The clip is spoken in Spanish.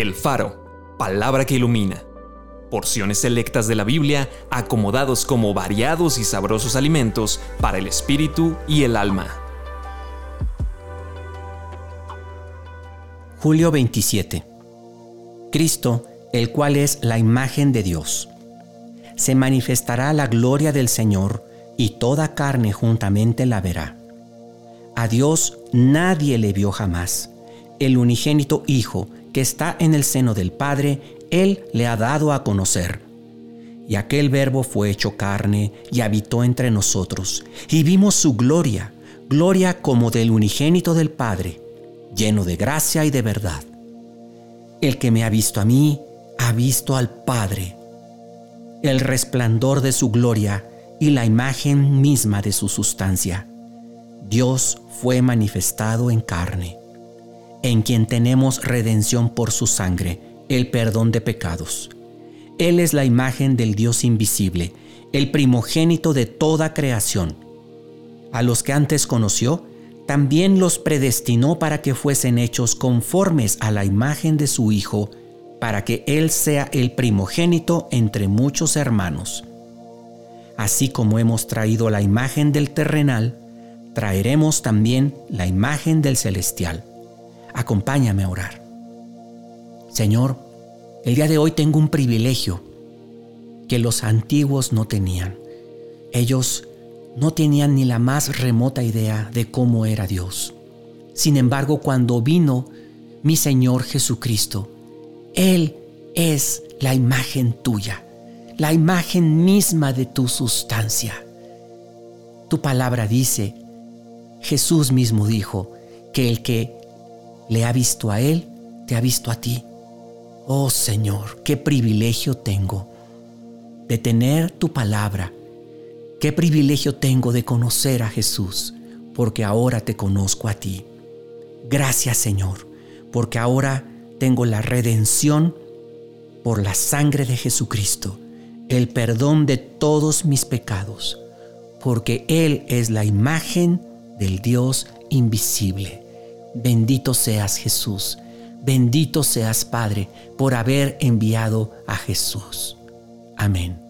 El Faro, palabra que ilumina. Porciones selectas de la Biblia acomodados como variados y sabrosos alimentos para el espíritu y el alma. Julio 27. Cristo, el cual es la imagen de Dios. Se manifestará la gloria del Señor y toda carne juntamente la verá. A Dios nadie le vio jamás. El unigénito Hijo, que está en el seno del Padre, Él le ha dado a conocer. Y aquel verbo fue hecho carne y habitó entre nosotros, y vimos su gloria, gloria como del unigénito del Padre, lleno de gracia y de verdad. El que me ha visto a mí, ha visto al Padre. El resplandor de su gloria y la imagen misma de su sustancia. Dios fue manifestado en carne en quien tenemos redención por su sangre, el perdón de pecados. Él es la imagen del Dios invisible, el primogénito de toda creación. A los que antes conoció, también los predestinó para que fuesen hechos conformes a la imagen de su Hijo, para que Él sea el primogénito entre muchos hermanos. Así como hemos traído la imagen del terrenal, traeremos también la imagen del celestial. Acompáñame a orar. Señor, el día de hoy tengo un privilegio que los antiguos no tenían. Ellos no tenían ni la más remota idea de cómo era Dios. Sin embargo, cuando vino mi Señor Jesucristo, Él es la imagen tuya, la imagen misma de tu sustancia. Tu palabra dice, Jesús mismo dijo, que el que le ha visto a Él, te ha visto a ti. Oh Señor, qué privilegio tengo de tener tu palabra. Qué privilegio tengo de conocer a Jesús, porque ahora te conozco a ti. Gracias Señor, porque ahora tengo la redención por la sangre de Jesucristo, el perdón de todos mis pecados, porque Él es la imagen del Dios invisible. Bendito seas Jesús, bendito seas Padre por haber enviado a Jesús. Amén.